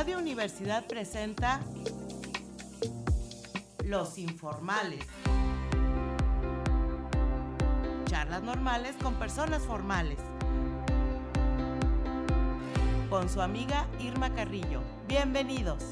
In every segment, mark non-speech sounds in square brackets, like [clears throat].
Radio Universidad presenta Los Informales. Charlas normales con personas formales. Con su amiga Irma Carrillo. Bienvenidos.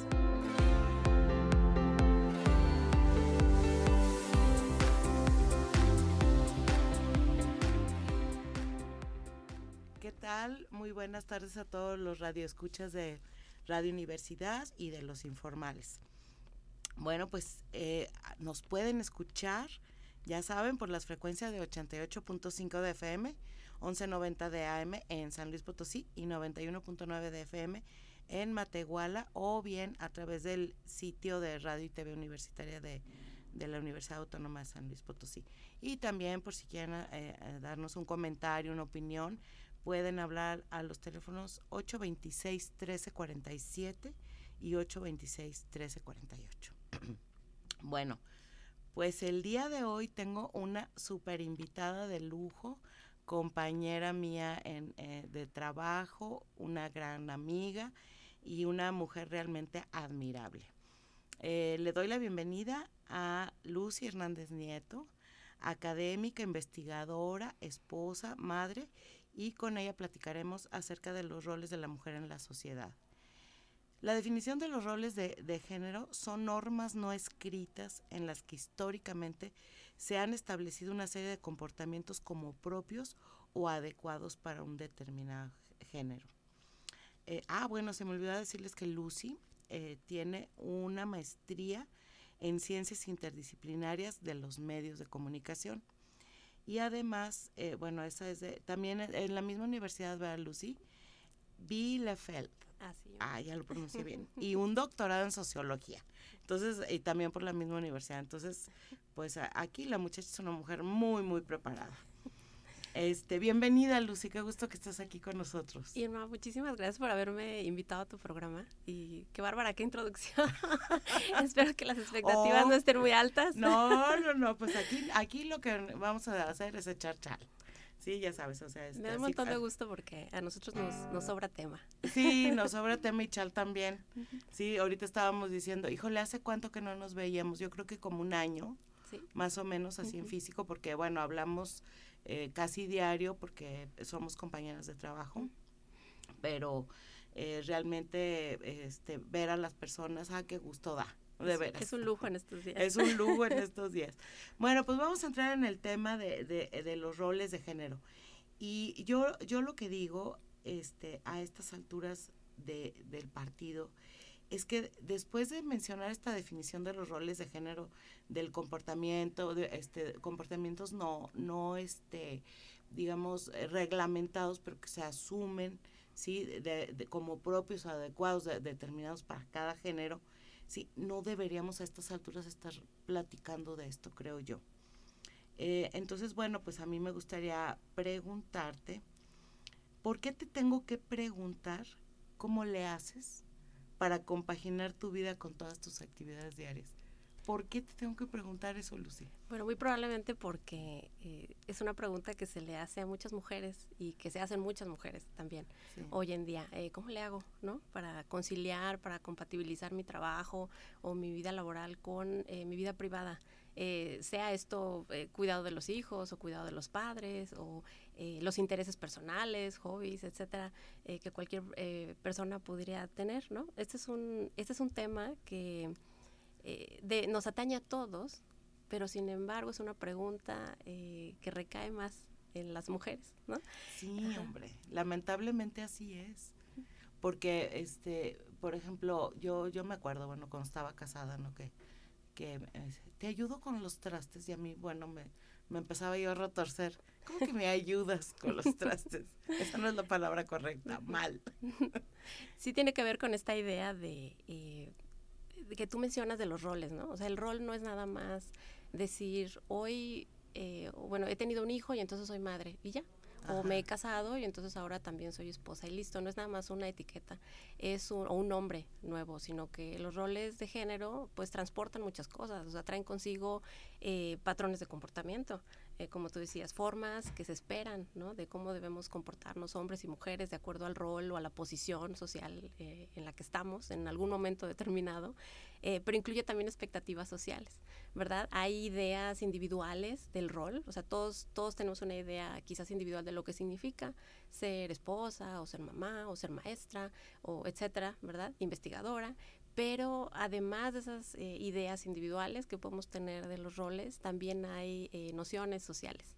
¿Qué tal? Muy buenas tardes a todos los radioescuchas de Radio Universidad y de los informales. Bueno, pues eh, nos pueden escuchar, ya saben, por las frecuencias de 88.5 de FM, 1190 de AM en San Luis Potosí y 91.9 de FM en Matehuala o bien a través del sitio de Radio y TV Universitaria de, de la Universidad Autónoma de San Luis Potosí. Y también por si quieren eh, eh, darnos un comentario, una opinión, pueden hablar a los teléfonos 826-1347 y 826-1348. [clears throat] bueno, pues el día de hoy tengo una super invitada de lujo, compañera mía en, eh, de trabajo, una gran amiga y una mujer realmente admirable. Eh, le doy la bienvenida a Lucy Hernández Nieto, académica, investigadora, esposa, madre y con ella platicaremos acerca de los roles de la mujer en la sociedad. La definición de los roles de, género son normas no escritas en las que históricamente se han establecido una serie de comportamientos como propios o adecuados para un determinado género. Eh, ah, bueno, se me olvidó decirles que Lucy eh, tiene una maestría en ciencias interdisciplinarias de los medios de comunicación. Y además, eh, bueno, esa es de, también en la misma universidad, ¿verdad, Lucy? Bielefeld. Así Ah, ya lo pronuncié bien. [laughs] y un doctorado en sociología. Entonces, y también por la misma universidad. Entonces, pues aquí la muchacha es una mujer muy, muy preparada. Este, bienvenida Lucy, qué gusto que estés aquí con nosotros. Irma, muchísimas gracias por haberme invitado a tu programa y qué bárbara, qué introducción. [laughs] Espero que las expectativas Oh, no estén muy altas. No, [laughs] no, no, pues aquí, aquí lo que vamos a hacer es echar chal. Sí, ya sabes, o sea, este, Me da un así- montón de gusto porque a nosotros nos, nos sobra tema. Sí, nos sobra [laughs] tema y chal también. Sí, ahorita estábamos diciendo, híjole, ¿hace cuánto que no nos veíamos? Yo creo que como un año, Sí. más o menos así en físico, porque bueno, hablamos eh, casi diario porque somos compañeras de trabajo, pero eh, realmente este, ver a las personas, ah, qué gusto da, de veras. Es un lujo en estos días. Es un lujo en [laughs] estos días. Bueno, pues vamos a entrar en el tema de, de- de los roles de género. Y yo, yo lo que digo este, a estas alturas de, del partido es que después de mencionar esta definición de los roles de género, del comportamiento, de este, comportamientos no, no este, digamos, eh, reglamentados, pero que se asumen, ¿sí? De, como propios adecuados, de- determinados para cada género, sí, no deberíamos a estas alturas estar platicando de esto, creo yo. Eh, entonces, bueno, pues a mí me gustaría preguntarte, ¿por qué te tengo que preguntar cómo le haces para compaginar tu vida con todas tus actividades diarias? ¿Por qué te tengo que preguntar eso, Lucy? Bueno, muy probablemente porque eh, es una pregunta que se le hace a muchas mujeres y que se hacen muchas mujeres también Sí. hoy en día. Eh, ¿Cómo le hago, no? Para conciliar, para compatibilizar mi trabajo o mi vida laboral con eh, mi vida privada. Sea esto cuidado de los hijos o cuidado de los padres o eh, los intereses personales, hobbies, etcétera, eh, que cualquier eh, persona podría tener, ¿no? Este es un, este es un tema que eh, de, nos atañe a todos, pero sin embargo es una pregunta eh, que recae más en las mujeres, ¿no? Sí, Ajá. hombre, lamentablemente así es. Porque, este, por ejemplo, yo, yo me acuerdo, bueno, cuando estaba casada, ¿no? Que, que te ayudo con los trastes y a mí, bueno, me, me empezaba yo a retorcer. ¿Cómo que me ayudas con los trastes? Esa no es la palabra correcta, mal. Sí tiene que ver con esta idea de, eh, de que tú mencionas de los roles, ¿no? O sea, el rol no es nada más decir, hoy, eh, bueno, he tenido un hijo y entonces soy madre, y ya. O me he casado y entonces ahora también soy esposa y listo, no es nada más una etiqueta, es un, o un nombre nuevo, sino que los roles de género pues transportan muchas cosas, o sea, traen consigo eh, patrones de comportamiento. Eh, como tú decías, formas que se esperan, ¿no? De cómo debemos comportarnos hombres y mujeres de acuerdo al rol o a la posición social eh, en la que estamos en algún momento determinado, eh, pero incluye también expectativas sociales, ¿verdad? Hay ideas individuales del rol, o sea, todos, todos tenemos una idea quizás individual de lo que significa ser esposa o ser mamá o ser maestra o etcétera, ¿verdad? Investigadora, pero además de esas eh, ideas individuales que podemos tener de los roles, también hay eh, nociones sociales.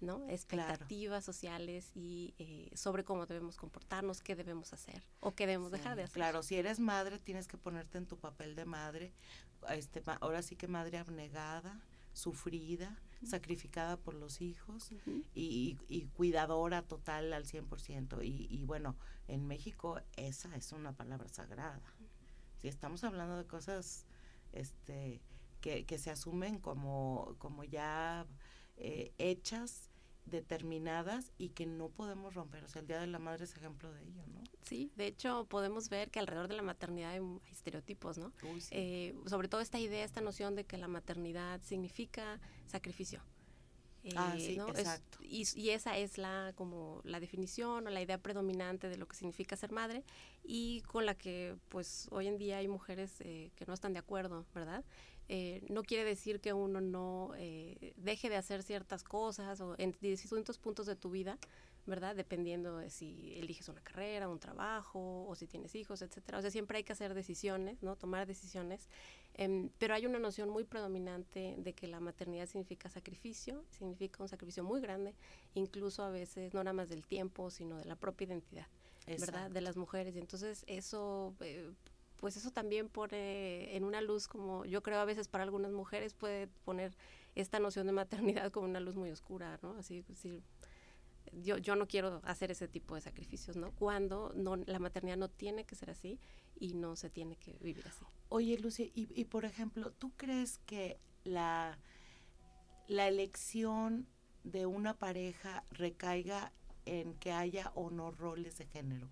¿no? expectativas sociales y eh, sobre cómo debemos comportarnos, qué debemos hacer o qué debemos dejar de hacer. Claro, si eres madre tienes que ponerte en tu papel de madre, este, ahora sí que madre abnegada, sufrida, sacrificada por los hijos y, y, cuidadora total al 100%. Y, y bueno, en México esa es una palabra sagrada. Si estamos hablando de cosas este, que, que se asumen como, como ya eh, hechas, determinadas y que no podemos romper. O sea, el Día de la Madre es ejemplo de ello, ¿no? Sí, de hecho podemos ver que alrededor de la maternidad hay, estereotipos, ¿no? Eh, sobre todo esta idea, esta noción de que la maternidad significa sacrificio. Ah, sí, eh, exacto. y, y, esa es la como la definición o la idea predominante de lo que significa ser madre y con la que pues hoy en día hay mujeres eh, que no están de acuerdo, ¿verdad? Eh, no quiere decir que uno no eh, deje de hacer ciertas cosas o en distintos puntos de tu vida, ¿verdad? Dependiendo de si eliges una carrera, un trabajo o si tienes hijos, etcétera. O sea, siempre hay que hacer decisiones, ¿no? Tomar decisiones. Em, pero hay una noción muy predominante de que la maternidad significa sacrificio, significa un sacrificio muy grande, incluso a veces no nada más del tiempo, sino de la propia identidad. ¿verdad? De las mujeres. Y entonces eso eh, pues eso también pone en una luz como yo creo a veces para algunas mujeres puede poner esta noción de maternidad como una luz muy oscura, ¿no? Así, decir yo, yo no quiero hacer ese tipo de sacrificios, ¿no? Cuando no, la maternidad no tiene que ser así y no se tiene que vivir así. Oye, Lucy, y, y por ejemplo, ¿tú crees que la, la elección de una pareja recaiga en que haya o no roles de género?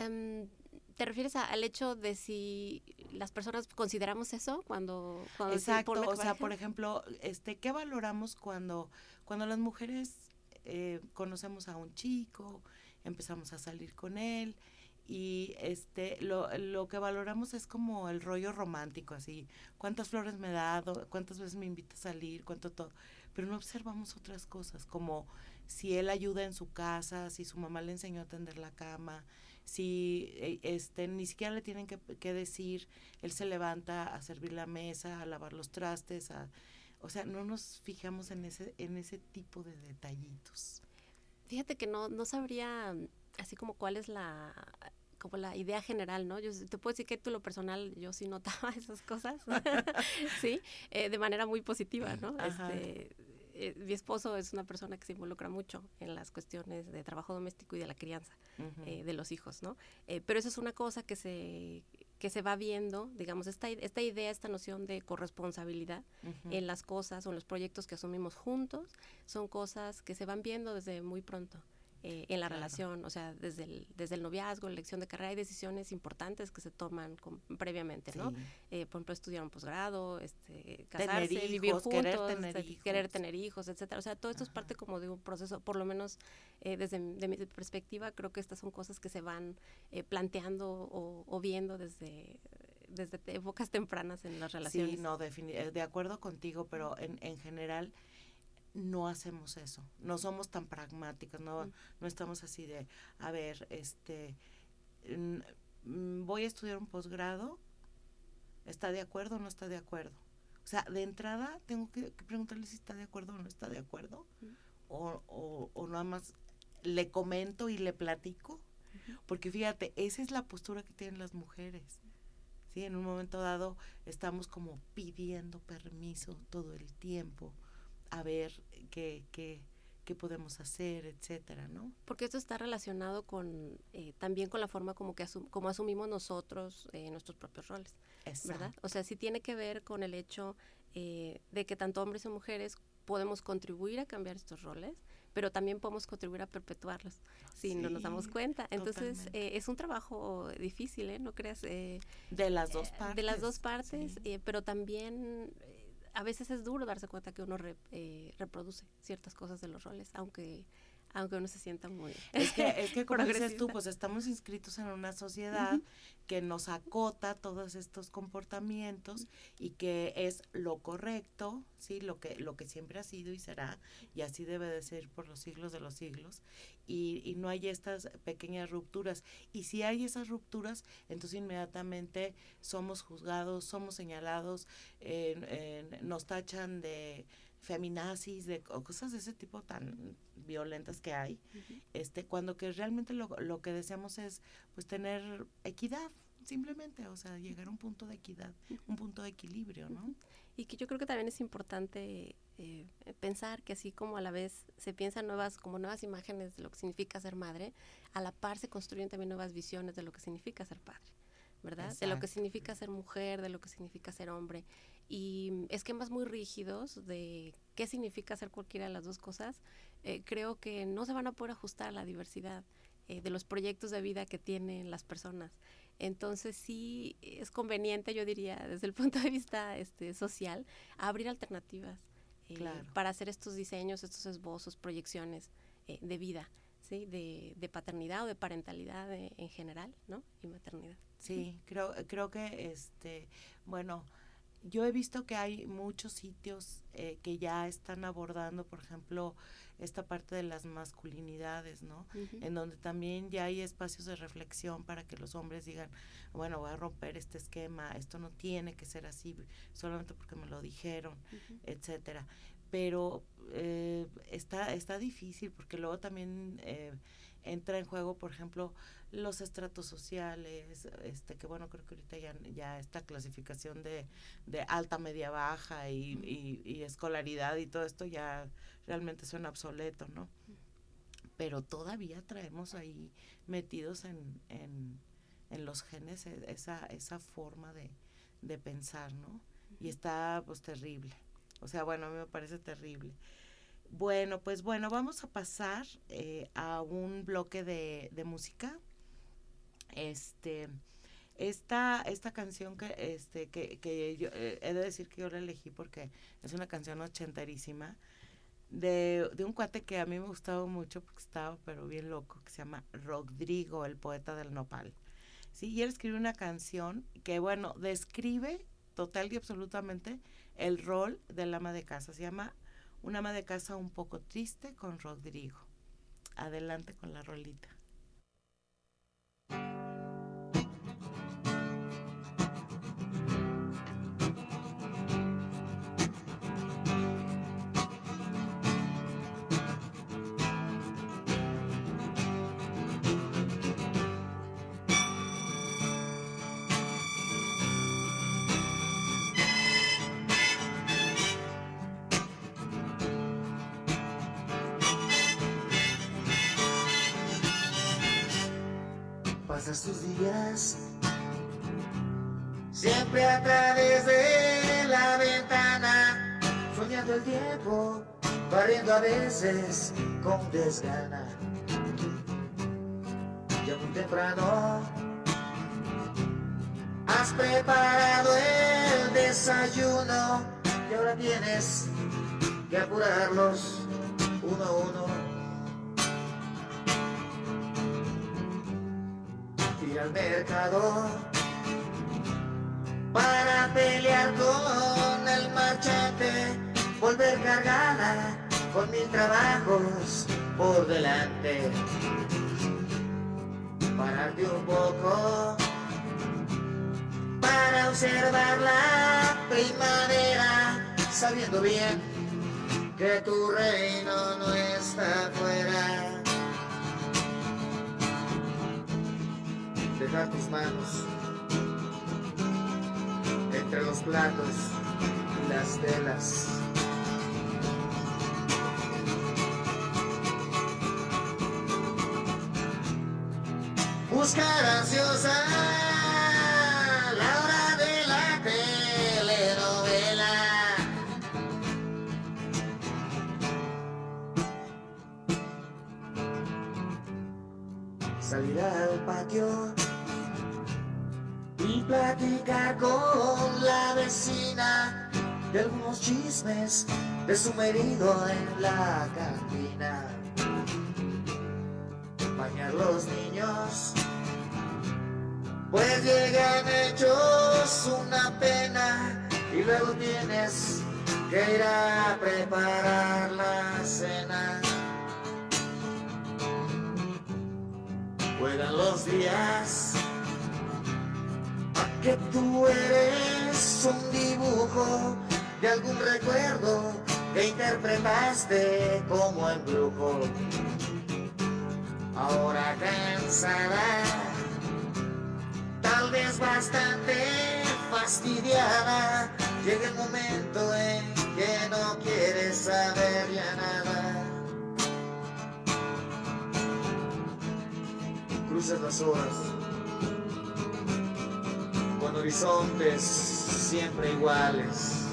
Um, ¿Te refieres al hecho de si las personas consideramos eso cuando, cuando Exacto, o sea, por ejemplo, este, ¿qué valoramos cuando, cuando las mujeres eh, conocemos a un chico, empezamos a salir con él y este lo, lo que valoramos es como el rollo romántico, así, cuántas flores me he dado, cuántas veces me invita a salir, cuánto todo, pero no observamos otras cosas, como si él ayuda en su casa, si su mamá le enseñó a tender la cama, si eh, este ni siquiera le tienen que, decir, él se levanta a servir la mesa, a lavar los trastes, a, o sea, no nos fijamos en ese, en ese tipo de detallitos. Fíjate que no, no sabría así como cuál es la como la idea general, ¿no? Yo te puedo decir que tú lo personal, yo sí notaba [laughs] esas cosas, [laughs] sí, eh, de manera muy positiva, ¿no? Este, eh, mi esposo es una persona que se involucra mucho en las cuestiones de trabajo doméstico y de la crianza eh, de los hijos, ¿no? Eh, pero eso es una cosa que se que se va viendo, digamos, esta, esta idea, esta noción de corresponsabilidad en las cosas o en los proyectos que asumimos juntos, son cosas que se van viendo desde muy pronto. Eh, en la relación, o sea, desde el, desde el noviazgo, elección de carrera, hay decisiones importantes que se toman previamente, ¿no? Eh, por ejemplo, estudiar un posgrado, este, casarse, vivir juntos, querer tener, hijos. querer tener hijos, etcétera. O sea, todo esto es parte como de un proceso, por lo menos eh, desde mi perspectiva, creo que estas son cosas que se van planteando o, o viendo desde desde épocas tempranas en las relaciones. Sí, no, de acuerdo contigo, pero en, en general no hacemos eso, no somos tan pragmáticos, no, mm. no estamos así de, a ver, este, mm, voy a estudiar un posgrado, ¿está de acuerdo o no está de acuerdo? O sea, de entrada tengo que, preguntarle si está de acuerdo o no está de acuerdo, mm. o, o, o, nada más le comento y le platico, porque fíjate, esa es la postura que tienen las mujeres. ¿sí? En un momento dado estamos como pidiendo permiso todo el tiempo a ver qué, qué, qué podemos hacer, etcétera, ¿no? Porque esto está relacionado con eh, también con la forma como que como asumimos nosotros eh, nuestros propios roles, ¿verdad? O sea, sí tiene que ver con el hecho eh, de que tanto hombres y mujeres podemos contribuir a cambiar estos roles, pero también podemos contribuir a perpetuarlos si no nos damos cuenta. Entonces es un trabajo difícil, ¿eh? No creas. de las dos partes. De las dos partes, pero también a veces es duro darse cuenta que uno eh, reproduce ciertas cosas de los roles, aunque aunque uno se sienta muy es que es que como dices tú pues estamos inscritos en una sociedad que nos acota todos estos comportamientos y que es lo correcto sí lo que lo que siempre ha sido y será y así debe de ser por los siglos de los siglos. Y, y no hay estas pequeñas rupturas. Y si hay esas rupturas entonces inmediatamente somos juzgados somos señalados nos tachan de feminazis, de cosas de ese tipo tan violentas que hay, este, cuando que realmente lo, lo, que deseamos es pues tener equidad, simplemente, o sea, llegar a un punto de equidad, un punto de equilibrio, ¿no? Y que yo creo que también es importante eh, pensar que así como a la vez se piensan nuevas, como nuevas imágenes de lo que significa ser madre, a la par se construyen también nuevas visiones de lo que significa ser padre. ¿verdad? De lo que significa ser mujer, de lo que significa ser hombre y esquemas muy rígidos de qué significa hacer cualquiera de las dos cosas, eh, creo que no se van a poder ajustar a la diversidad eh, de los proyectos de vida que tienen las personas. Entonces sí es conveniente, yo diría, desde el punto de vista este, social, abrir alternativas eh, para hacer estos diseños, estos esbozos, proyecciones de vida. ¿sí? De, de, paternidad o de parentalidad en general, ¿no? Y maternidad. Sí, creo, creo que, este, bueno, yo he visto que hay muchos sitios eh, que ya están abordando, por ejemplo, esta parte de las masculinidades, ¿no? En donde también ya hay espacios de reflexión para que los hombres digan, bueno, voy a romper este esquema, esto no tiene que ser así, solamente porque me lo dijeron, etcétera. Pero eh, está, está difícil porque luego también eh, entra en juego, por ejemplo, los estratos sociales, este que bueno, creo que ahorita ya, ya esta clasificación de, de alta, media, baja y, y, escolaridad y todo esto ya realmente suena obsoleto, ¿no? Pero todavía traemos ahí metidos en, en, en los genes e, esa, esa forma de, de pensar, ¿no? Y está pues terrible. O sea, bueno, a mí me parece terrible. Bueno, pues bueno, vamos a pasar eh, a un bloque de, de música. Este, esta, esta canción que, este, que, que yo eh, he de decir que yo la elegí porque es una canción ochenterísima de, de un cuate que a mí me gustaba mucho porque estaba pero bien loco, que se llama Rodrigo, el poeta del nopal. Sí, y él escribe una canción que, bueno, describe total y absolutamente el rol del ama de casa. Se llama Un ama de casa un poco triste con Rodrigo. Adelante con la rolita. Tus días. Siempre a través de la ventana, soñando el tiempo, barriendo a veces con desgana. Ya muy temprano, has preparado el desayuno y ahora tienes que apurarlos uno a uno al mercado para pelear con el machete, volver cargada con mil trabajos por delante. Pararte un poco para observar la primavera, sabiendo bien que tu reino no está fuera. Tus manos entre los platos y las telas. Buscar ansiosa chismes de su marido en la cantina. Bañar los niños, pues llegan hechos una pena y luego tienes que ir a preparar de algún recuerdo que interpretaste como embrujo. Ahora cansada, tal vez bastante fastidiada, llega el momento en que no quieres saber ya nada. Cruzas las horas con horizontes siempre iguales.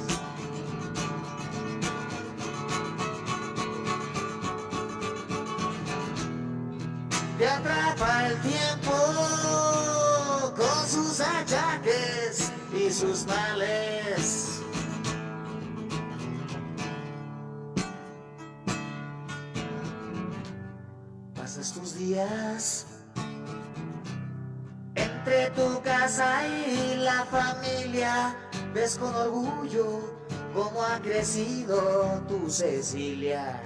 El tiempo con sus achaques y sus males. Pasas tus días entre tu casa y la familia, ves con orgullo cómo ha crecido tu Cecilia.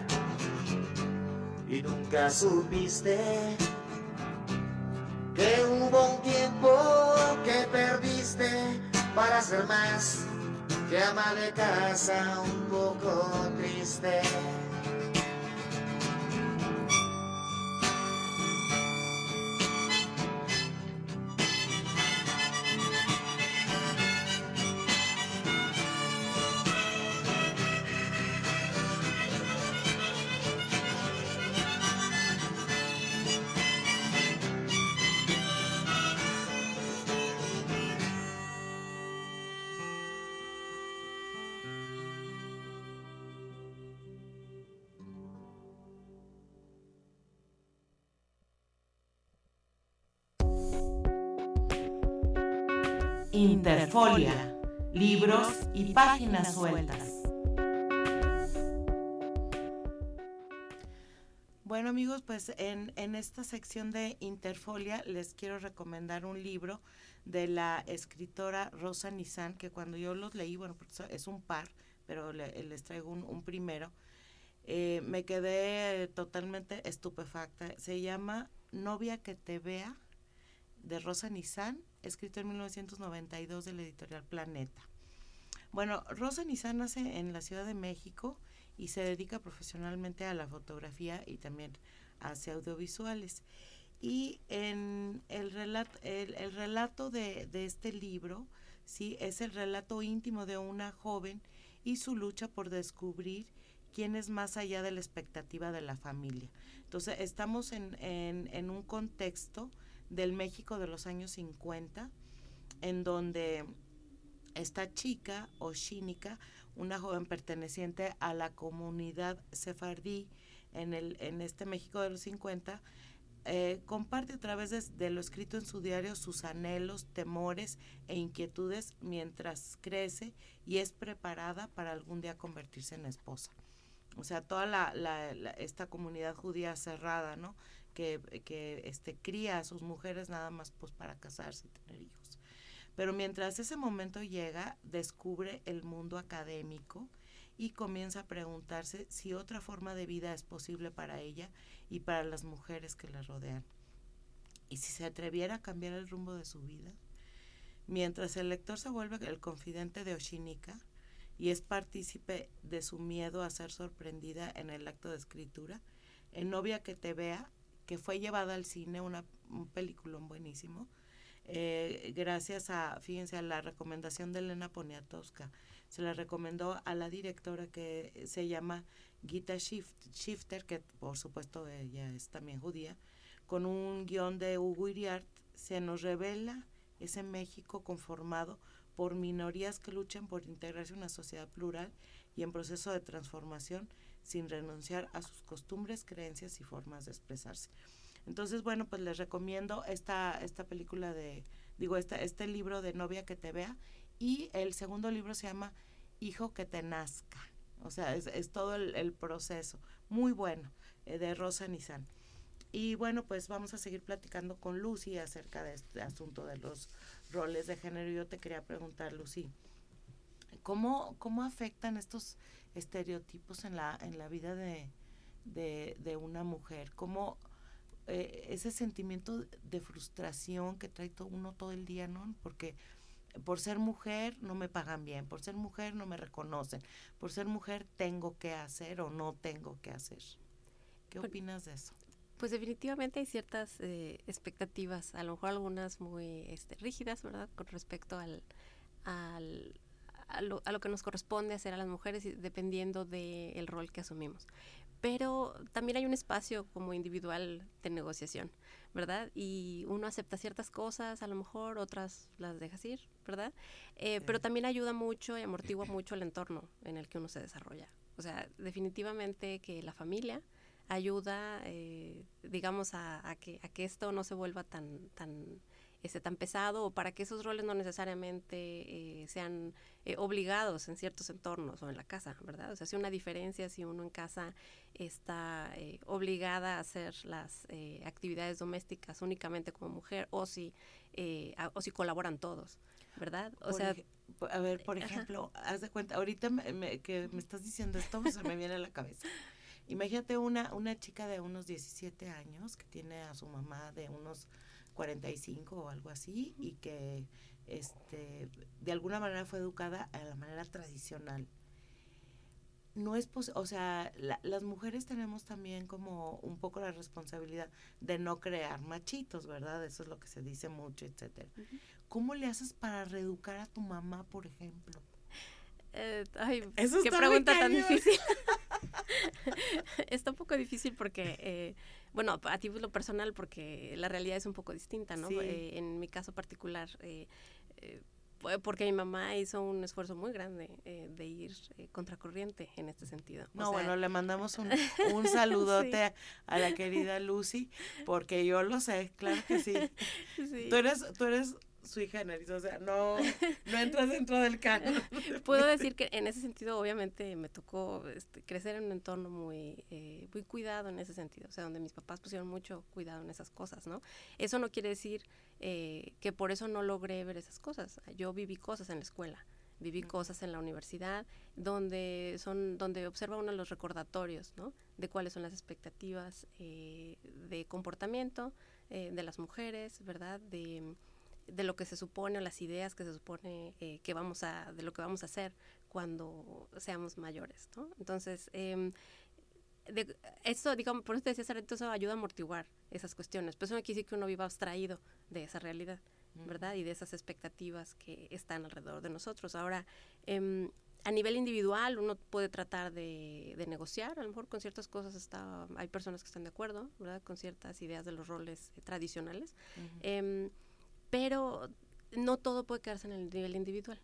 Y nunca supiste que hubo un tiempo que perdiste para ser más que ama de casa un poco triste. Interfolia, libros y páginas sueltas. Bueno amigos, pues en, en, esta sección de Interfolia les quiero recomendar un libro de la escritora Rosa Nizan, que cuando yo los leí, bueno, es un par, pero le, les traigo un, primero, eh, me quedé totalmente estupefacta. Se llama Novia que te vea, de Rosa Nizan, escrito en 1992 de la editorial Planeta. Bueno, Rosa Nizan nace en la Ciudad de México y se dedica profesionalmente a la fotografía y también hace audiovisuales. Y en el relato, el, el relato de, de, este libro, sí, es el relato íntimo de una joven y su lucha por descubrir quién es más allá de la expectativa de la familia. Entonces, estamos en, en, en un contexto del México de los años 50, en donde esta chica, Oshínica, una joven perteneciente a la comunidad sefardí en, el, en este México de los 50, eh, comparte a través de, de, lo escrito en su diario sus anhelos, temores e inquietudes mientras crece y es preparada para algún día convertirse en esposa. O sea, toda la, esta comunidad judía cerrada, ¿no? Que, este, cría a sus mujeres nada más pues para casarse y tener hijos. Pero mientras ese momento llega, descubre el mundo académico y comienza a preguntarse si otra forma de vida es posible para ella y para las mujeres que la rodean. Y si se atreviera a cambiar el rumbo de su vida. Mientras el lector se vuelve el confidente de Oshinika y es partícipe de su miedo a ser sorprendida en el acto de escritura, en Novia que te vea que fue llevada al cine, una, un peliculón buenísimo, eh, gracias a, fíjense, a la recomendación de Elena Poniatowska. Se la recomendó a la directora que se llama Gita Shifter, que por supuesto ella es también judía, con un guion de Hugo Iriart, se nos revela ese México conformado por minorías que luchan por integrarse en una sociedad plural y en proceso de transformación sin renunciar a sus costumbres, creencias y formas de expresarse. Entonces, bueno, pues les recomiendo esta, esta película de, digo, esta, este libro de Novia que te vea. Y el segundo libro se llama hijo que te nazca. O sea, es, todo el, proceso. Muy bueno, eh, de Rosa Nizan. Y bueno, pues vamos a seguir platicando con Lucy acerca de este asunto de los roles de género. Yo te quería preguntar, Lucy, ¿cómo, cómo afectan estos estereotipos en la, en la vida de, de, una mujer? ¿Cómo eh, ese sentimiento de frustración que trae todo uno todo el día, ¿no? Porque por ser mujer no me pagan bien, por ser mujer no me reconocen, por ser mujer tengo que hacer o no tengo que hacer. ¿Qué opinas de eso? Pues definitivamente hay ciertas eh, expectativas, a lo mejor algunas muy este, rígidas, ¿verdad? Con respecto al, al a, lo, a, lo, que nos corresponde hacer a las mujeres dependiendo del rol que asumimos. Pero también hay un espacio como individual de negociación, ¿verdad? Y uno acepta ciertas cosas, a lo mejor otras las dejas ir, ¿verdad? Eh, pero también ayuda mucho y amortigua mucho el entorno en el que uno se desarrolla. O sea, definitivamente que la familia, ayuda, eh, digamos, a, que, a que esto no se vuelva tan, tan, este, tan pesado o para que esos roles no necesariamente eh, sean eh, obligados en ciertos entornos o en la casa, ¿verdad? O sea, si una diferencia si uno en casa está obligada a hacer las actividades domésticas únicamente como mujer o si, o si colaboran todos. ¿verdad? O sea, a ver, por ejemplo, haz de cuenta, ahorita que me estás diciendo esto, se me viene a la cabeza. [laughs] Imagínate una, una chica de unos 17 años que tiene a su mamá de unos 45 o algo así y que este, de alguna manera fue educada a la manera tradicional. No es posible, o sea, las mujeres tenemos también como un poco la responsabilidad de no crear machitos, ¿verdad? Eso es lo que se dice mucho, etcétera. ¿Cómo le haces para reeducar a tu mamá, por ejemplo? Eh, ay, qué pregunta tan difícil. [laughs] [laughs] Está un poco difícil porque, eh, bueno, a ti lo personal, porque la realidad es un poco distinta, ¿no? Eh, en mi caso particular, porque mi mamá hizo un esfuerzo muy grande de ir contracorriente en este sentido. No, bueno, le mandamos un, [laughs] un saludote a la querida Lucy, porque yo lo sé, claro que sí. [laughs] sí. Tú eres, tú eres sui generis, o sea, no, no entras dentro del canon. [laughs] Puedo decir que en ese sentido, obviamente, me tocó este, crecer en un entorno muy, eh, muy cuidado en ese sentido, o sea, donde mis papás pusieron mucho cuidado en esas cosas, ¿no? Eso no quiere decir eh, que por eso no logré ver esas cosas. Yo viví cosas en la escuela, viví cosas en la universidad, donde son, donde observa uno los recordatorios, ¿no? De cuáles son las expectativas eh, de comportamiento de las mujeres, ¿verdad? De de lo que se supone o las ideas que se supone eh, que vamos a, de lo que vamos a hacer cuando seamos mayores, ¿no? Entonces, eh, esto, digamos, por eso te decía eso ayuda a amortiguar esas cuestiones, pero eso no quiere decir que uno viva abstraído de esa realidad, ¿verdad? Y de esas expectativas que están alrededor de nosotros. Ahora, eh, a nivel individual uno puede tratar de, negociar, a lo mejor con ciertas cosas está, hay personas que están de acuerdo, ¿verdad? Con ciertas ideas de los roles tradicionales pero no todo puede quedarse en el nivel individual.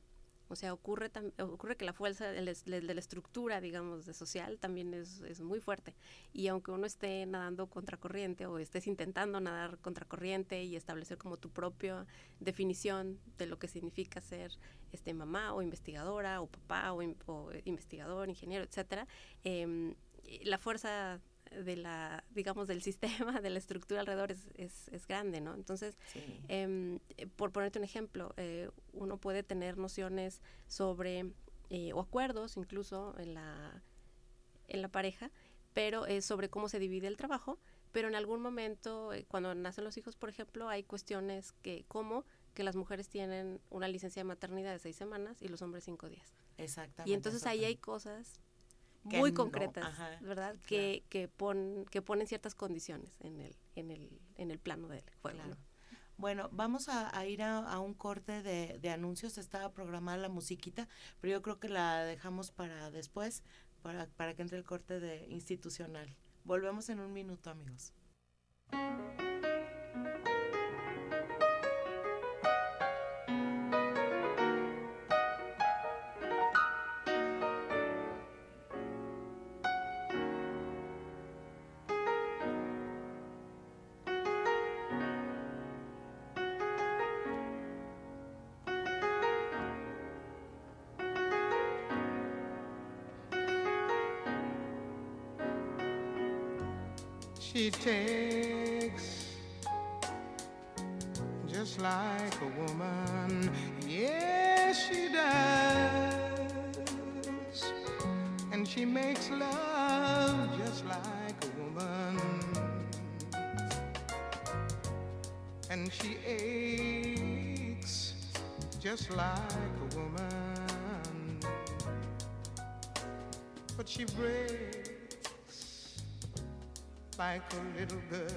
O sea, ocurre, ocurre que la fuerza de, la estructura, digamos, de social también es, es, muy fuerte. Y aunque uno esté nadando contracorriente o estés intentando nadar contracorriente y establecer como tu propia definición de lo que significa ser este mamá o investigadora o papá o, investigador, ingeniero, etcétera, eh, la fuerza de la, digamos, del [laughs] sistema, de la estructura alrededor es, es, es grande, ¿no? Entonces, em, por ponerte un ejemplo, eh, uno puede tener nociones sobre, eh, o acuerdos incluso en la, en la pareja, pero es sobre cómo se divide el trabajo, pero en algún momento, eh, cuando nacen los hijos, por ejemplo, hay cuestiones que, como que las mujeres tienen una licencia de maternidad de seis semanas y los hombres cinco días. Exactamente. Y entonces ahí hay cosas muy concretas, ¿verdad? Que, que, pon, que ponen ciertas condiciones en el, en el, en el plano del juego. Bueno, vamos a, ir a, un corte de, de, anuncios. Estaba programada la musiquita, pero yo creo que la dejamos para después, para, para que entre el corte de institucional. Volvemos en un minuto, amigos. She takes just like a woman. Yes, she does. And she makes love just like a woman. And she aches just like a woman. But she breaks like a little girl.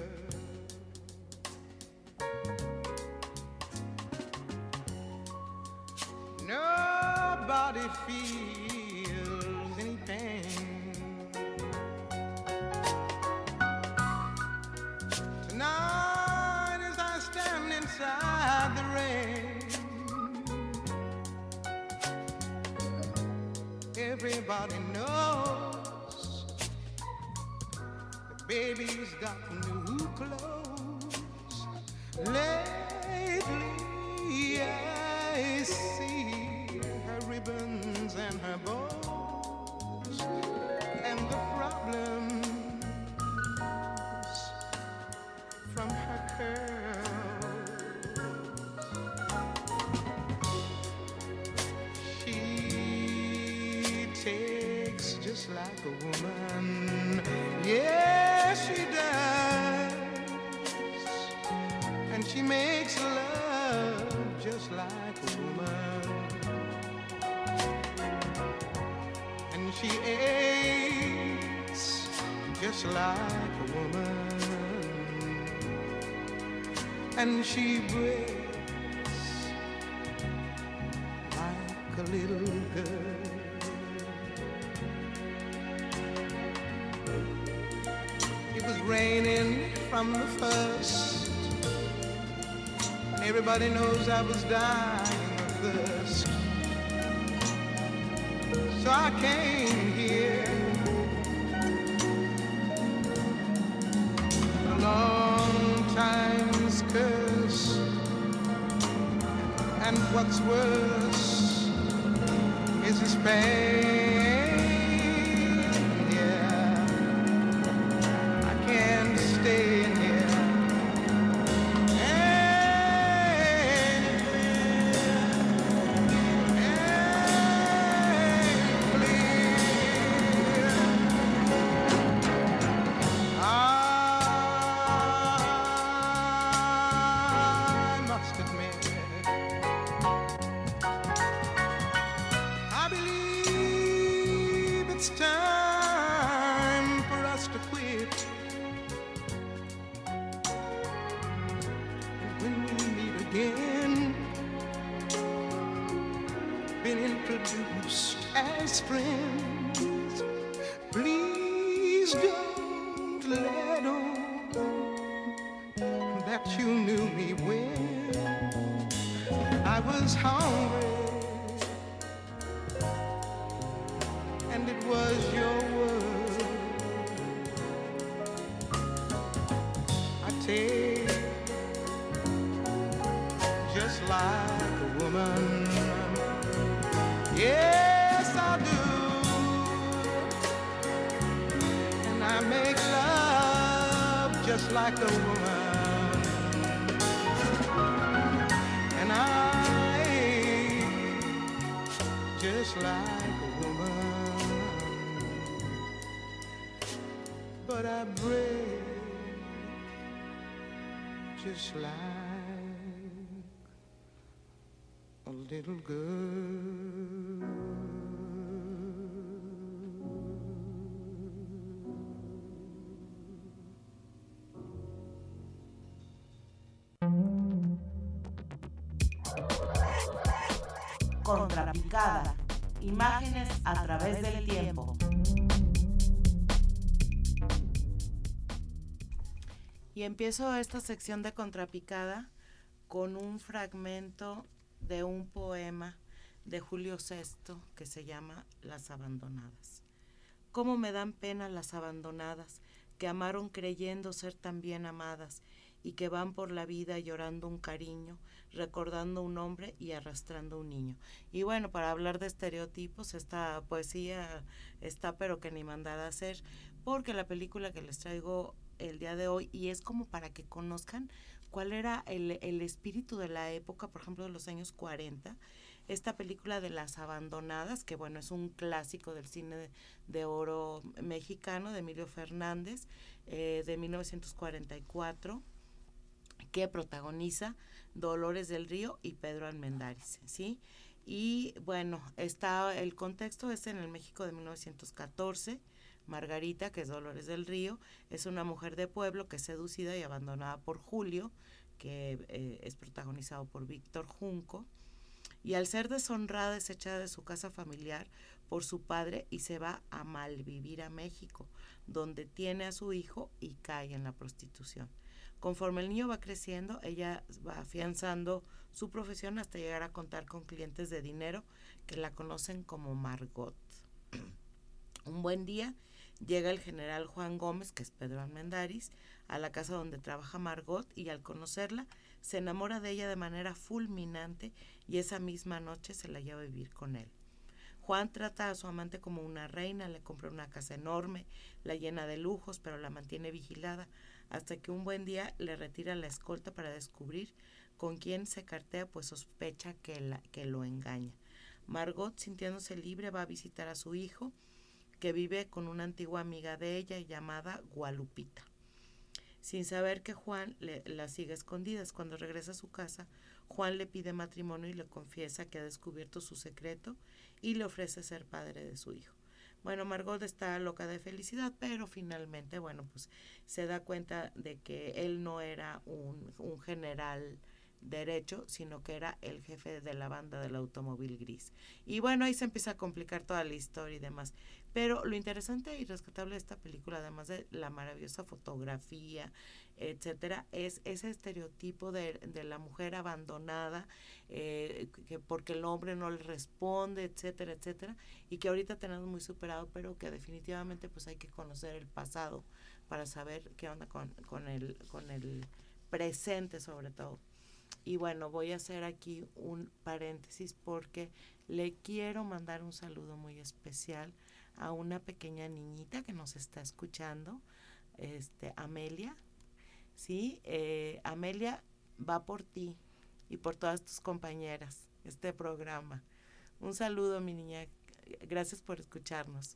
Nobody feels any pain. Tonight, as I stand inside the rain, everybody baby's got new clothes. Lately, And she breaks like a little girl. It was raining from the first. Everybody knows I was dying of thirst. So I came here. What's worse is his pain. I just like a woman. Yes, I do. And I make love just like a woman. And I just like just like little girl. Contrapicada. Imágenes a través del tiempo. Y empiezo esta sección de Contrapicada con un fragmento de un poema de Julio VI que se llama Las abandonadas. ¿Cómo me dan pena las abandonadas que amaron creyendo ser también amadas y que van por la vida llorando un cariño, recordando un hombre y arrastrando un niño. Y bueno, para hablar de estereotipos, esta poesía está pero que ni mandada a hacer, porque la película que les traigo el día de hoy y es como para que conozcan cuál era el, el espíritu de la época, por ejemplo, de los años 40 esta película de Las Abandonadas, que bueno, es un clásico del cine de, oro mexicano de Emilio Fernández, eh, de 1944, que protagoniza Dolores del Río y Pedro Almendáriz, ¿sí? Y bueno, está el contexto es en el México de 1914. Margarita, que es Dolores del Río, es una mujer de pueblo que es seducida y abandonada por Julio, que eh, es protagonizado por Víctor Junco y al ser deshonrada es echada de su casa familiar por su padre y se va a malvivir a México, donde tiene a su hijo y cae en la prostitución. Conforme el niño va creciendo, ella va afianzando su profesión hasta llegar a contar con clientes de dinero que la conocen como Margot. [clears throat] Un buen día llega el general Juan Gómez, que es Pedro Almendaris, a la casa donde trabaja Margot y al conocerla se enamora de ella de manera fulminante y esa misma noche se la lleva a vivir con él. Juan trata a su amante como una reina, le compra una casa enorme, la llena de lujos, pero la mantiene vigilada, hasta que un buen día le retira la escolta para descubrir con quién se cartea, pues sospecha que, la, que lo engaña. Margot, sintiéndose libre, va a visitar a su hijo, que vive con una antigua amiga de ella llamada Gualupita. Sin saber que Juan le, la sigue escondidas, cuando regresa a su casa, Juan le pide matrimonio y le confiesa que ha descubierto su secreto y le ofrece ser padre de su hijo. Bueno, Margot está loca de felicidad, pero finalmente, bueno, pues se da cuenta de que él no era un, un general derecho, sino que era el jefe de la banda del automóvil gris. Y bueno, ahí se empieza a complicar toda la historia y demás. Pero lo interesante y rescatable de esta película, además de la maravillosa fotografía, etcétera, es ese estereotipo de, de la mujer abandonada, eh, que porque el hombre no le responde, etcétera, etcétera, y que ahorita tenemos muy superado, pero que definitivamente pues hay que conocer el pasado para saber qué onda con, con, el, con el presente sobre todo. Y bueno, voy a hacer aquí un paréntesis porque le quiero mandar un saludo muy especial a una pequeña niñita que nos está escuchando, este, Amelia. Sí, eh, Amelia va por ti y por todas tus compañeras este programa. Un saludo, mi niña. Gracias por escucharnos.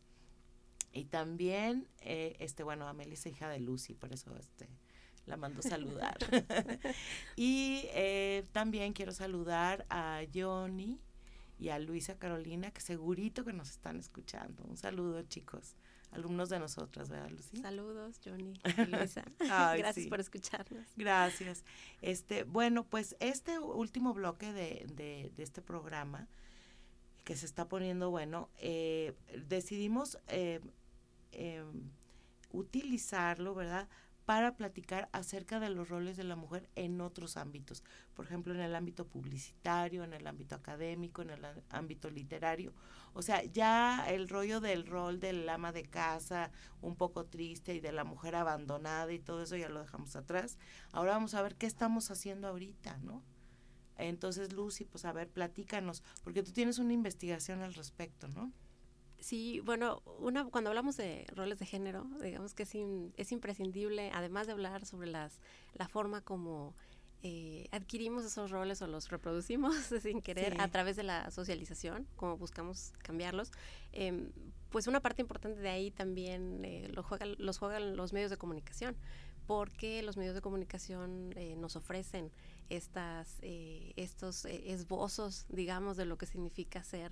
Y también, eh, este, bueno, Amelia es hija de Lucy, por eso este, la mando saludar. [laughs] y eh, también quiero saludar a Johnny y a Luisa Carolina, que segurito que nos están escuchando. Un saludo, chicos, alumnos de nosotras, ¿verdad, Lucy? Saludos, Johnny y [laughs] Luisa. [laughs] Gracias por escucharnos. Gracias. Este, bueno, pues este último bloque de, de, de este programa que se está poniendo bueno, eh, decidimos eh, eh, utilizarlo, ¿verdad? Para platicar acerca de los roles de la mujer en otros ámbitos, por ejemplo, en el ámbito publicitario, en el ámbito académico, en el ámbito literario. O sea, ya el rollo del rol del ama de casa, un poco triste, y de la mujer abandonada y todo eso ya lo dejamos atrás. Ahora vamos a ver qué estamos haciendo ahorita, ¿no? Entonces, Lucy, pues a ver, platícanos, porque tú tienes una investigación al respecto, ¿no? Sí, bueno, una, cuando hablamos de roles de género, digamos que es, es imprescindible, además de hablar sobre las, la forma como eh, adquirimos esos roles o los reproducimos [laughs] sin querer a través de la socialización, como buscamos cambiarlos, eh, pues una parte importante de ahí también eh, lo juegan, los juegan los medios de comunicación, porque los medios de comunicación eh, nos ofrecen estas, eh, estos esbozos, digamos, de lo que significa ser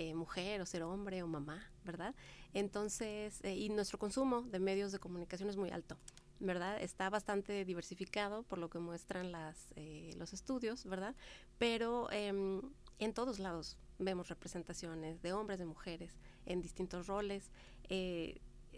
eh, mujer o ser hombre o mamá, ¿verdad? Entonces, eh, y nuestro consumo de medios de comunicación es muy alto. ¿verdad? Está bastante diversificado por lo que muestran las, eh, los estudios, ¿verdad? Pero em, en todos lados vemos representaciones de hombres, de mujeres, en distintos roles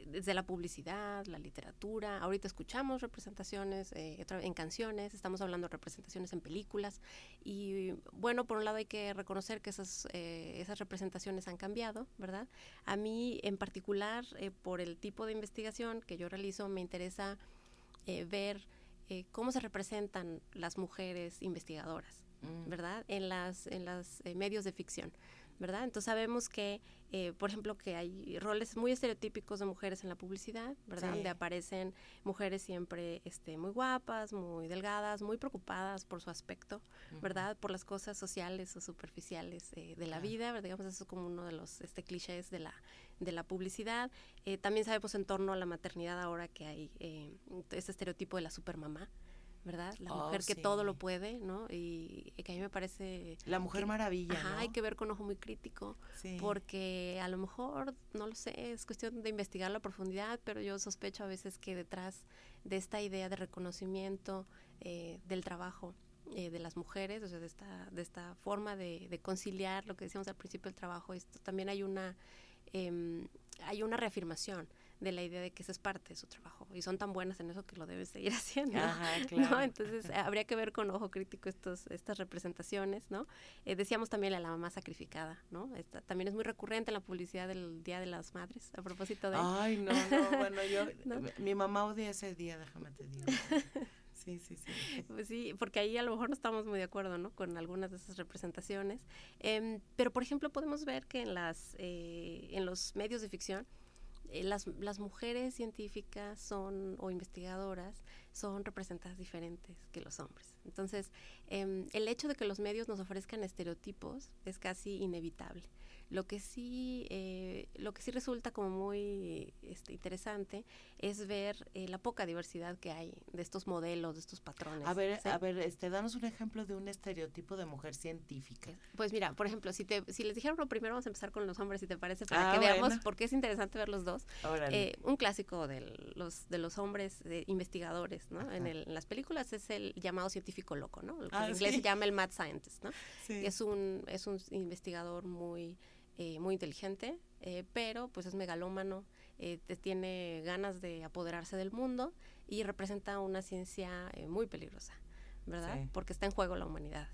desde la publicidad, la literatura, ahorita escuchamos representaciones eh, en canciones, estamos hablando de representaciones en películas y bueno, por un lado hay que reconocer que esas, eh, esas representaciones han cambiado, ¿verdad? A mí en particular, eh, por el tipo de investigación que yo realizo, me interesa ver cómo se representan las mujeres investigadoras, mm. ¿verdad? En las, en los medios de ficción. ¿Verdad? Entonces sabemos que, eh, por ejemplo, que hay roles muy estereotípicos de mujeres en la publicidad, ¿verdad? Sí. Donde aparecen mujeres siempre este, muy guapas, muy delgadas, muy preocupadas por su aspecto, ¿verdad? Por las cosas sociales o superficiales eh, de la vida, ¿verdad? Digamos, eso es como uno de los este, clichés de la, de la publicidad. Eh, también sabemos en torno a la maternidad ahora que hay eh, este estereotipo de la supermamá, ¿verdad? La Oh, mujer que todo lo puede, ¿no? Y, y que a mí me parece... La Mujer que- Maravilla, Ajá, ¿no? hay que ver con ojo muy crítico, Sí. porque a lo mejor, no lo sé, es cuestión de investigarlo a profundidad, pero yo sospecho a veces que detrás de esta idea de reconocimiento eh, del trabajo eh, de las mujeres, o sea, de esta, de esta forma de, de conciliar lo que decíamos al principio del trabajo, esto también hay una, em, hay una reafirmación de la idea de que eso es parte de su trabajo y son tan buenas en eso que lo deben seguir [laughs] haciendo. Ajá, ¿no? claro. Entonces eh, habría que ver con ojo crítico estos, estas representaciones, ¿no? Eh, decíamos también a la mamá sacrificada, ¿no? Esta, también es muy recurrente en la publicidad del Día de las Madres, a propósito de... Ay, no, no, [laughs] bueno, yo, ¿No? mi- mamá odia ese día, déjame te digo. [laughs] Sí, sí, sí. Pues sí, porque ahí a lo mejor no estamos muy de acuerdo, ¿no? Con algunas de esas representaciones. Em, pero, por ejemplo, podemos ver que en, las, eh, en los medios de ficción, eh, las, las mujeres científicas son, o investigadoras son representadas diferentes que los hombres. Entonces, em, el hecho de que los medios nos ofrezcan estereotipos es casi inevitable. Lo que sí, eh, lo que sí resulta como muy este, interesante es ver eh, la poca diversidad que hay de estos modelos, de estos patrones. A ver, ¿sí? a ver, este, danos un ejemplo de un estereotipo de mujer científica. Pues mira, por ejemplo, si, te, si les dijera uno primero, vamos a empezar con los hombres, si te parece, para Ah, que veamos, porque es interesante ver los dos. Eh, un clásico de los, de los hombres investigadores, ¿no? En, el- en las películas es el llamado científico loco, ¿no? Lo que en inglés sí. se llama el mad scientist, ¿no? sí. Es un, es un investigador muy, eh, muy inteligente, eh, pero pues es megalómano, eh, tiene ganas de apoderarse del mundo y representa una ciencia eh, muy peligrosa, ¿verdad? Sí. Porque está en juego la humanidad.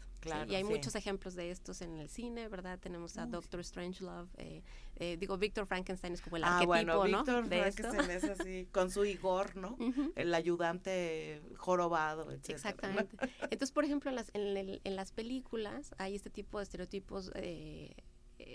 Y hay sí. muchos ejemplos de estos en el cine, ¿verdad? Tenemos a. Doctor Strangelove, eh, eh, digo, Víctor Frankenstein es como el ah, arquetipo, bueno, esto. Frankenstein es así, con su Igor, ¿no? El ayudante jorobado. ¿no? Exactamente. Entonces, por ejemplo, en las, en, el- en las películas hay este tipo de estereotipos, eh,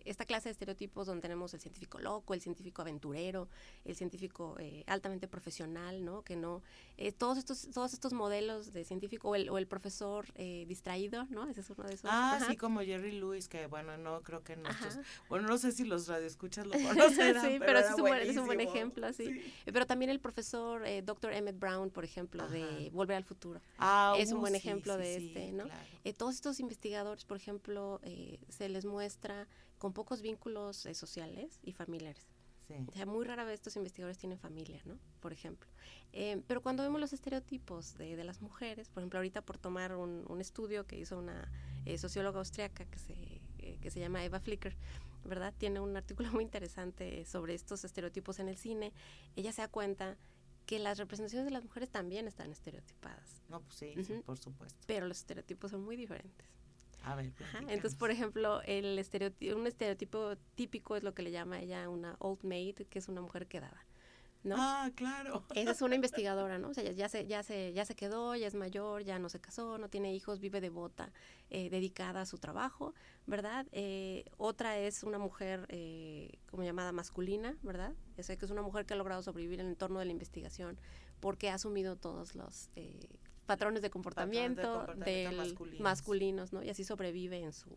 esta clase de estereotipos donde tenemos el científico loco, el científico aventurero, el científico eh, altamente profesional, ¿no? Que no, eh, todos estos, todos estos modelos de científico, o el, o el profesor eh, distraído, ¿no? Ese es uno de esos. Ah, Ajá. sí, como Jerry Lewis, que bueno, no creo que nuestros, bueno, no sé si los radioescuchas lo [laughs] conocerán, sí, pero, pero, es un, buen, es un buen ejemplo, sí. Pero también el profesor eh, Dr. Emmett Brown, por ejemplo, de. Volver al Futuro. Ah, es un uh, buen sí, ejemplo sí, de este, ¿no? claro. Eh, todos estos investigadores, por ejemplo, eh, se les muestra con pocos vínculos eh, sociales y familiares. Sí. O sea, muy rara vez estos investigadores tienen familia, ¿no? Por ejemplo. Eh, pero cuando vemos los estereotipos de, de las mujeres, por ejemplo, ahorita por tomar un, un estudio que hizo una eh, socióloga austriaca que se, eh, que se llama Eva Flicker, ¿verdad? Tiene un artículo muy interesante sobre estos estereotipos en el cine. Ella se da cuenta que las representaciones de las mujeres también están estereotipadas, No, pues sí, sí, Ujú. por supuesto. pero los estereotipos son muy diferentes. A ver. Entonces, por ejemplo, el estereotipo, un estereotipo típico es lo que le llama ella una old maid, que es una mujer quedada. ¿no? Ah, claro. [laughs] Esa es una investigadora, ¿no? O sea, ya, ya se, ya, se, ya se quedó, ya es mayor, ya no se casó, no tiene hijos, vive devota, eh, dedicada a su trabajo, ¿verdad? Eh, otra es una mujer eh, como llamada masculina, ¿verdad? O sea, que es una mujer que ha logrado sobrevivir en el entorno de la investigación porque ha asumido todos los eh, patrones de comportamiento, comportamiento del- masculinos. masculinos, ¿no? Y así sobrevive en su,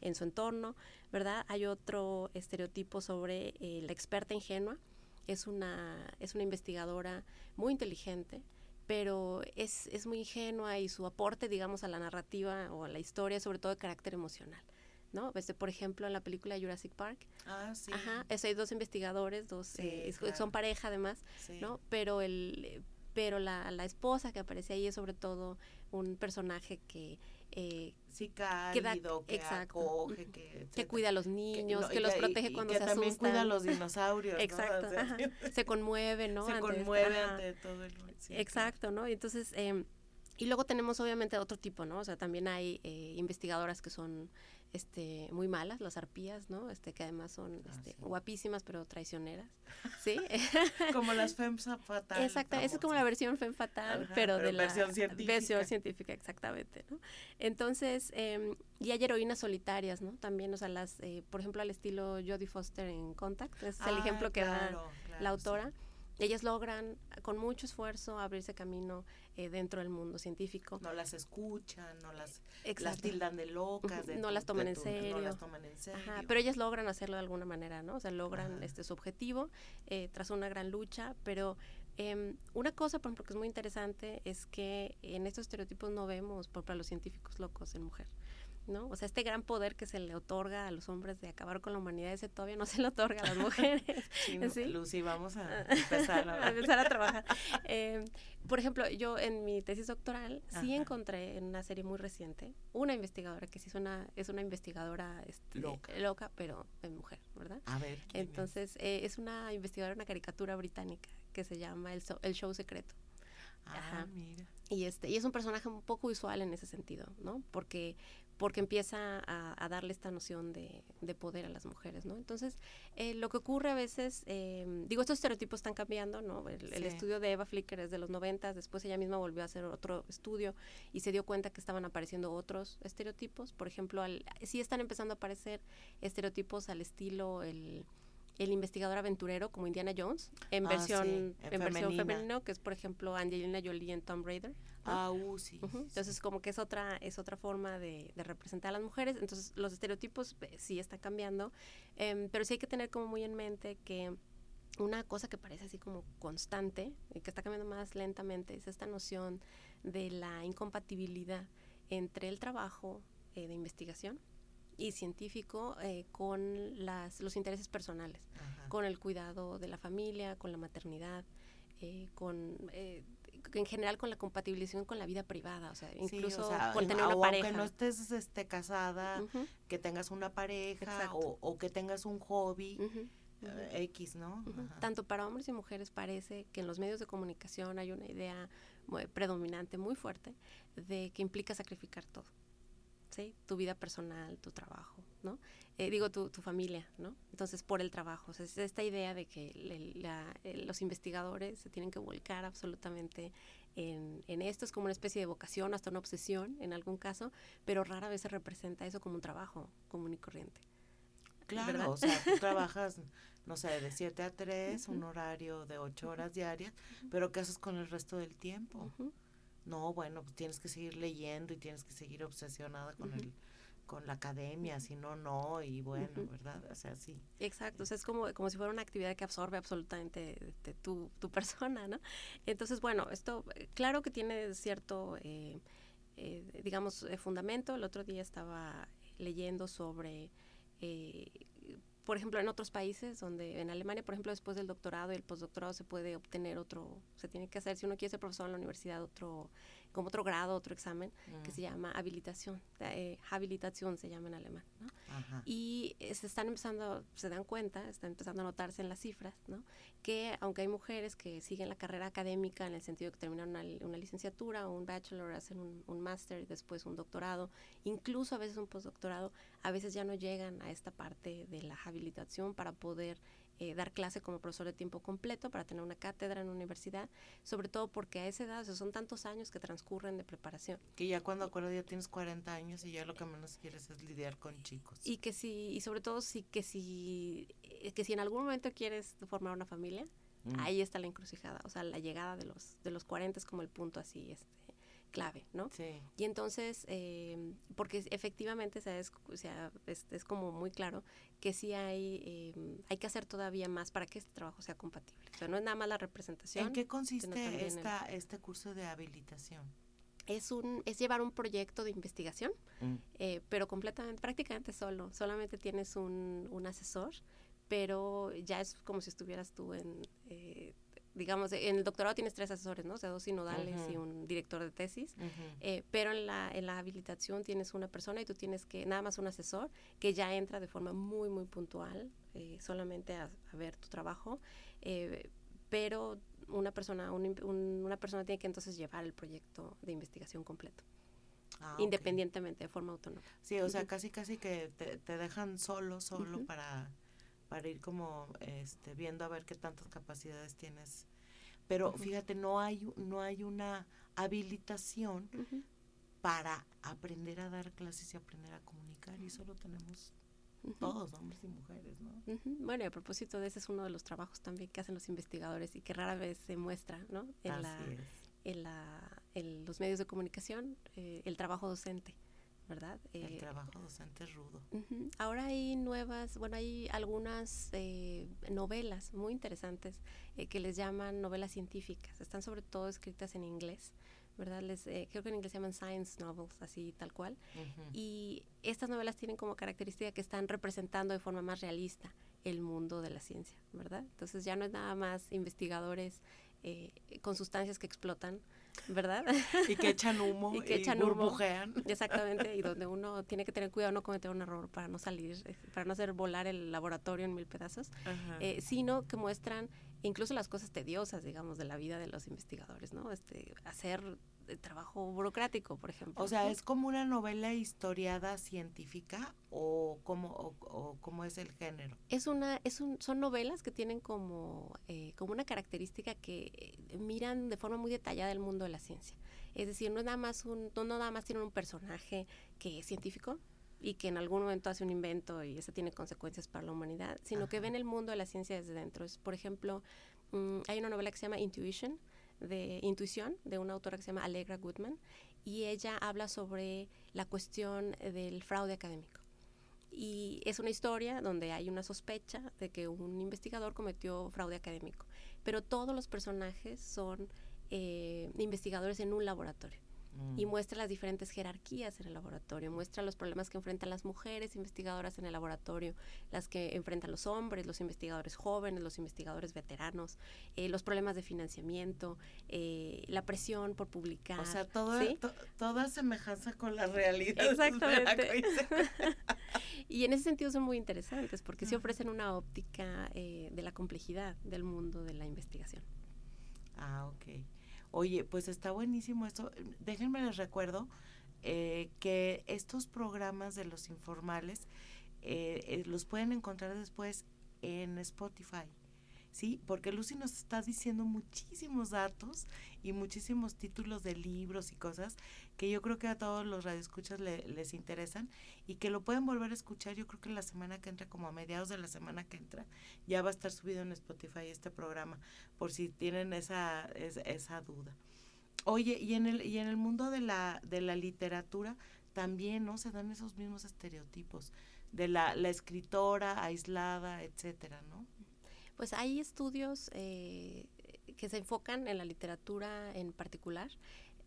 en su entorno, ¿verdad? Hay otro estereotipo sobre eh, la experta ingenua, es una, es una investigadora muy inteligente, pero es, es muy ingenua y su aporte, digamos, a la narrativa o a la historia sobre todo de carácter emocional. ¿no? Este, por ejemplo, en la película Jurassic Park, Ah, sí. ajá, es- hay dos investigadores, dos, Sí, eh, claro. son pareja además, sí. ¿no? Pero el pero la, la esposa que aparece ahí es sobre todo un personaje que, eh, Sí, da- cálido, que exacto, acoge, que... que cuida a los Que niños, no, que, y los y- protege y cuando que se también asustan. cuida a los dinosaurios, ¿no? Exacto, O sea, se conmueve, ¿no? Se Ante conmueve ajá. ante todo el... sí, Exacto, ¿no? Y entonces, eh, y luego tenemos obviamente otro tipo, ¿no? O sea, también hay eh, investigadoras que son este, muy malas, las arpías, ¿no? Este, que además son Ah, este, sí. guapísimas pero traicioneras, [laughs] ¿sí? [laughs] Como las FEMS fatal. Exacto, esa es como la versión femme fatal, Ajá, pero, pero de la versión científica. versión científica, exactamente, ¿no? Entonces, eh, y hay heroínas solitarias, ¿no? También, o sea, las, eh, por ejemplo, al estilo Jodie Foster en Contact, ese es el Ah, ejemplo que da claro, la sí. Ellas logran con mucho esfuerzo abrirse camino eh, dentro del mundo científico. No las escuchan, no las, las tildan de locas. De no tu- las toman de en serio. No las toman en serio. Ajá, pero ellas logran hacerlo de alguna manera, ¿no? O sea, logran Ajá. este, su objetivo eh, tras una gran lucha, pero em, una cosa, por ejemplo, que es muy interesante es que en estos estereotipos no vemos, por ejemplo, a los científicos locos en mujer. ¿No? O sea, este gran poder que se le otorga a los hombres de acabar con la humanidad, ese todavía no se le otorga a las mujeres. [laughs] Sí, no, ¿sí? Lucy, vamos a [laughs] empezar a a empezar a trabajar. Eh, por ejemplo, yo en mi tesis doctoral sí encontré en una serie muy reciente una investigadora que sí es una, es una investigadora este, Loca. pero es mujer, ¿verdad? A ver. Entonces, eh, es una investigadora, una caricatura británica que se llama El, So- el Show Secreto. Ah, ajá. mira. Y, este, y es un personaje un poco usual en ese sentido, ¿no? Porque, porque empieza a, a darle esta noción de, de poder a las mujeres, ¿no? Entonces, eh, lo que ocurre a veces, eh, digo, estos estereotipos están cambiando, ¿no? El, estudio de Eva Flicker es de los 90, después ella misma volvió a hacer otro estudio y se dio cuenta que estaban apareciendo otros estereotipos. Por ejemplo, al, sí están empezando a aparecer estereotipos al estilo el el investigador aventurero como Indiana Jones en Ah, versión sí, en en versión femenina. femenino que es por ejemplo Angelina Jolie en Tomb Raider ¿no? Ah, uh, sí. Entonces, como que es otra, es otra forma de, de representar a las mujeres. Entonces, los estereotipos eh, sí están cambiando, em, pero sí hay que tener como muy en mente que una cosa que parece así como constante y que está cambiando más lentamente es esta noción de la incompatibilidad entre el trabajo eh, de investigación y científico eh, con las, los intereses personales Ajá. con el cuidado de la familia, con la maternidad, eh, con eh, en general con la compatibilización con la vida privada, o sea, Sí, incluso o sea, con en- tener una o pareja. Aunque no estés este, casada, que tengas una pareja o, o que tengas un hobby eh, X, ¿no? Tanto para hombres y mujeres parece que en los medios de comunicación hay una idea muy predominante, muy fuerte, de que implica sacrificar todo. ¿Sí? Tu vida personal, tu trabajo, ¿no? Eh, digo, tu, tu familia, ¿no? Entonces, por el trabajo. O sea, es esta idea de que le- la- eh, los investigadores se tienen que volcar absolutamente en, en esto. Es como una especie de vocación, hasta una obsesión en algún caso, pero rara vez se representa eso como un trabajo común y corriente. Claro, ¿verdad? o sea, tú [laughs] trabajas, no sé, de 7 a 3, un horario de 8 horas diarias, pero ¿qué haces con el resto del tiempo? Ujú. No, bueno, pues tienes que seguir leyendo y tienes que seguir obsesionada con el con la academia, si no, no, y bueno. ¿verdad? O sea, sí. Exacto, o sea, es como, como si fuera una actividad que absorbe absolutamente de, de tu, tu persona, ¿no? Entonces, bueno, esto, eh, claro que tiene cierto, eh, eh, digamos, eh, fundamento. El otro día estaba leyendo sobre, eh, por ejemplo, en otros países, donde en Alemania, por ejemplo, después del doctorado y el postdoctorado se puede obtener otro, se tiene que hacer, si uno quiere ser profesor en la universidad, otro, como otro grado, otro examen, que se llama habilitación, eh, habilitación se llama en alemán, ¿no? Ajá. y eh, se están empezando, se dan cuenta, están empezando a notarse en las cifras, ¿no? Que aunque hay mujeres que siguen la carrera académica en el sentido de que terminan una, li- una licenciatura o un bachelor, hacen un, un máster y después un doctorado, incluso a veces un postdoctorado, a veces ya no llegan a esta parte de la habilitación para poder eh, dar clase como profesor de tiempo completo, para tener una cátedra en una universidad, sobre todo porque a esa edad, o sea, son tantos años que transcurren de preparación. Que ya cuando acuerdas ya tienes 40 años y ya lo que menos quieres es lidiar con chicos. Y que si, y sobre todo si, que si, eh, que si en algún momento quieres formar una familia, Mm. ahí está la encrucijada, o sea, la llegada de los, de los 40 es como el punto así, este, clave, ¿no? Sí. Y entonces, eh, porque efectivamente o sea, es, o sea, es, es como muy claro que sí hay, eh, hay que hacer todavía más para que este trabajo sea compatible. O sea, no es nada más la representación. ¿En qué consiste el- esta, este curso de habilitación? es, un, es llevar un proyecto de investigación Mm. eh, pero completamente, prácticamente solo. Solamente tienes un, un asesor, pero ya es como si estuvieras tú en, eh, digamos, en el doctorado tienes tres asesores, ¿no? O sea, dos sinodales y un director de tesis. Eh, pero en la, en la habilitación tienes una persona y tú tienes que, nada más un asesor, que ya entra de forma muy, muy puntual, eh, solamente a, a ver tu trabajo. eh, pero una persona, una persona tiene que entonces llevar el proyecto de investigación completo. Ah, independientemente, de forma autónoma. Sí, o sea, casi casi que te, dejan solo, solo para, para ir como este, viendo a ver qué tantas capacidades tienes. Pero fíjate, no hay, no hay una habilitación para aprender a dar clases y aprender a comunicar y eso lo tenemos todos, hombres y mujeres, ¿no? Bueno, y a propósito de ese es uno de los trabajos también que hacen los investigadores y que rara vez se muestra, ¿no? En, la, en, la, en los medios de comunicación, eh, el trabajo docente. ¿Verdad? El eh, trabajo docente es rudo. Ahora hay nuevas, bueno, hay algunas eh, novelas muy interesantes que les llaman novelas científicas. Están sobre todo escritas en inglés. ¿verdad? Les, eh, creo que en inglés se llaman science novels, así tal cual. Y estas novelas tienen como característica que están representando de forma más realista el mundo de la ciencia, ¿verdad? Entonces ya no es nada más investigadores eh, con sustancias que explotan, ¿verdad? Y que echan humo [laughs] y que echan burbujean. [laughs] Exactamente, y donde uno tiene que tener cuidado no cometer un error para no salir, eh, para no hacer volar el laboratorio en mil pedazos, sino que muestran incluso las cosas tediosas, digamos, de la vida de los investigadores, ¿no? Este, hacer trabajo burocrático, por ejemplo. O sea, ¿es como una novela historiada científica o cómo, o, cómo es el género? Es una, es un, son novelas que tienen como, eh, como una característica que eh, miran de forma muy detallada el mundo de la ciencia. Es decir, no es nada más un, no, nada más tienen un personaje que es científico, y que en algún momento hace un invento y eso tiene consecuencias para la humanidad, sino que ven el mundo de la ciencia desde dentro. Es, por ejemplo, mm, hay una novela que se llama Intuition, de intuición, de una autora que se llama Allegra Goodman, y ella habla sobre la cuestión del fraude académico. Y es una historia donde hay una sospecha de que un investigador cometió fraude académico, pero todos los personajes son eh, investigadores en un laboratorio y mm. muestra las diferentes jerarquías en el laboratorio, muestra los problemas que enfrentan las mujeres investigadoras en el laboratorio, las que enfrentan los hombres, los investigadores jóvenes, los investigadores veteranos, eh, los problemas de financiamiento, eh, la presión por publicar. O sea, todo, toda semejanza con la realidad. Exactamente. [laughs] y en ese sentido son muy interesantes porque se ofrecen una óptica eh, de la complejidad del mundo de la investigación. Ah, ok. Oye, pues está buenísimo esto. Déjenme les recuerdo eh, que estos programas de los informales eh, eh, los pueden encontrar después en Spotify. ¿Sí? Porque Lucy nos está diciendo muchísimos datos y muchísimos títulos de libros y cosas que yo creo que a todos los radioescuchas les interesan y que lo pueden volver a escuchar yo creo que la semana que entra, como a mediados de la semana que entra, ya va a estar subido en Spotify este programa, por si tienen esa, esa, duda. Oye, y en el, y en el mundo de la, de la literatura también, ¿no? Se dan esos mismos estereotipos de la, la escritora aislada, etcétera, ¿no? Pues hay estudios eh, que se enfocan en la literatura en particular.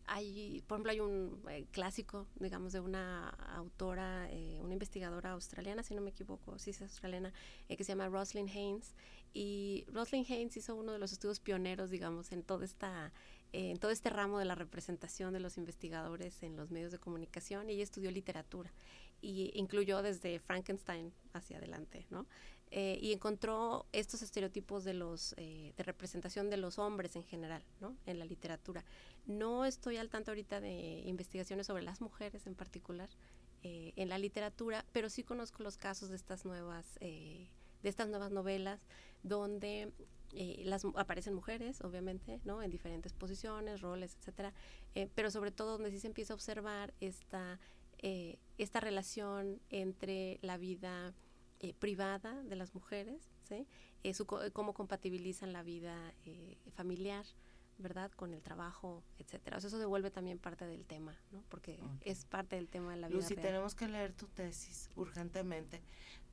Hay, por ejemplo, hay un eh, clásico, digamos, de una autora, eh, una investigadora australiana, si no me equivoco, sí es australiana, que se llama Rosalind Haynes. Y Rosalind Haynes hizo uno de los estudios pioneros, digamos, en toda esta en todo este ramo de la representación de los investigadores en los medios de comunicación y ella estudió literatura y incluyó desde Frankenstein hacia adelante, ¿no? Eh, y encontró estos estereotipos de los eh, de representación de los hombres en general ¿no? en la literatura no estoy al tanto ahorita de investigaciones sobre las mujeres en particular eh, en la literatura pero sí conozco los casos de estas nuevas de estas nuevas novelas donde las aparecen mujeres obviamente no en diferentes posiciones roles etcétera pero sobre todo donde sí se empieza a observar esta esta relación entre la vida eh, privada de las mujeres, ¿sí? Eh, cómo compatibilizan la vida eh, familiar, ¿verdad? Con el trabajo, etcétera. eso se vuelve también parte del tema, ¿no? Porque es parte del tema de la vida Lucy, tenemos que leer tu tesis urgentemente.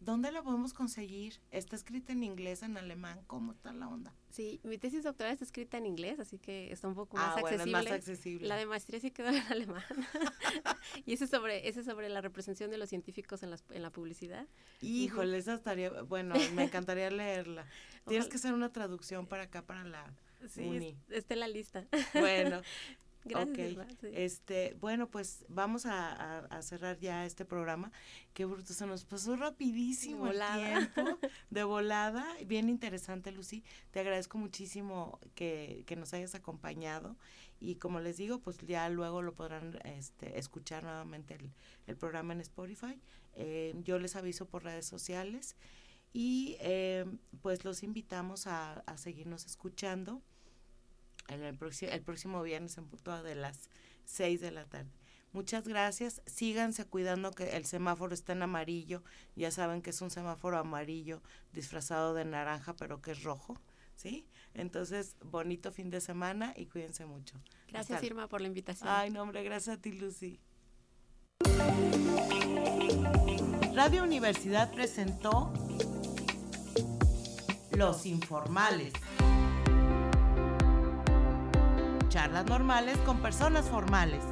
¿Dónde la podemos conseguir? ¿Está escrita en inglés, en alemán? ¿Cómo está la onda? Sí, mi tesis doctoral está escrita en inglés, así que está un poco más, ah, accesible. más accesible. La de maestría sí quedó en [laughs] alemán. [laughs] y ese sobre, ese sobre la representación de los científicos en, en la publicidad. Híjole, esa estaría, bueno, me encantaría leerla. [laughs] Tienes que hacer una traducción para acá, para la sí, está en la lista. bueno, [laughs] Gracias. Este, bueno, pues vamos a, cerrar ya este programa. Qué bruto, se nos pasó rapidísimo el tiempo, [laughs] de volada. Bien interesante, Lucy. Te agradezco muchísimo que, que, nos hayas acompañado. Y como les digo, pues ya luego lo podrán este, escuchar nuevamente el, el, programa en Spotify. Eh, yo les aviso por redes sociales. Y eh, pues los invitamos a, a seguirnos escuchando el, el próximo viernes en punto de las 6 de la tarde. Muchas gracias. Síganse cuidando que el semáforo está en amarillo. Ya saben que es un semáforo amarillo disfrazado de naranja, pero que es rojo. ¿Sí? Entonces, bonito fin de semana y cuídense mucho. Gracias, Irma, por la invitación. Ay, no, hombre, gracias a ti, Lucy. Radio Universidad presentó Los Informales charlas normales con personas formales.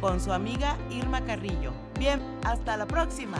Con su amiga Irma Carrillo. Bien, hasta la próxima.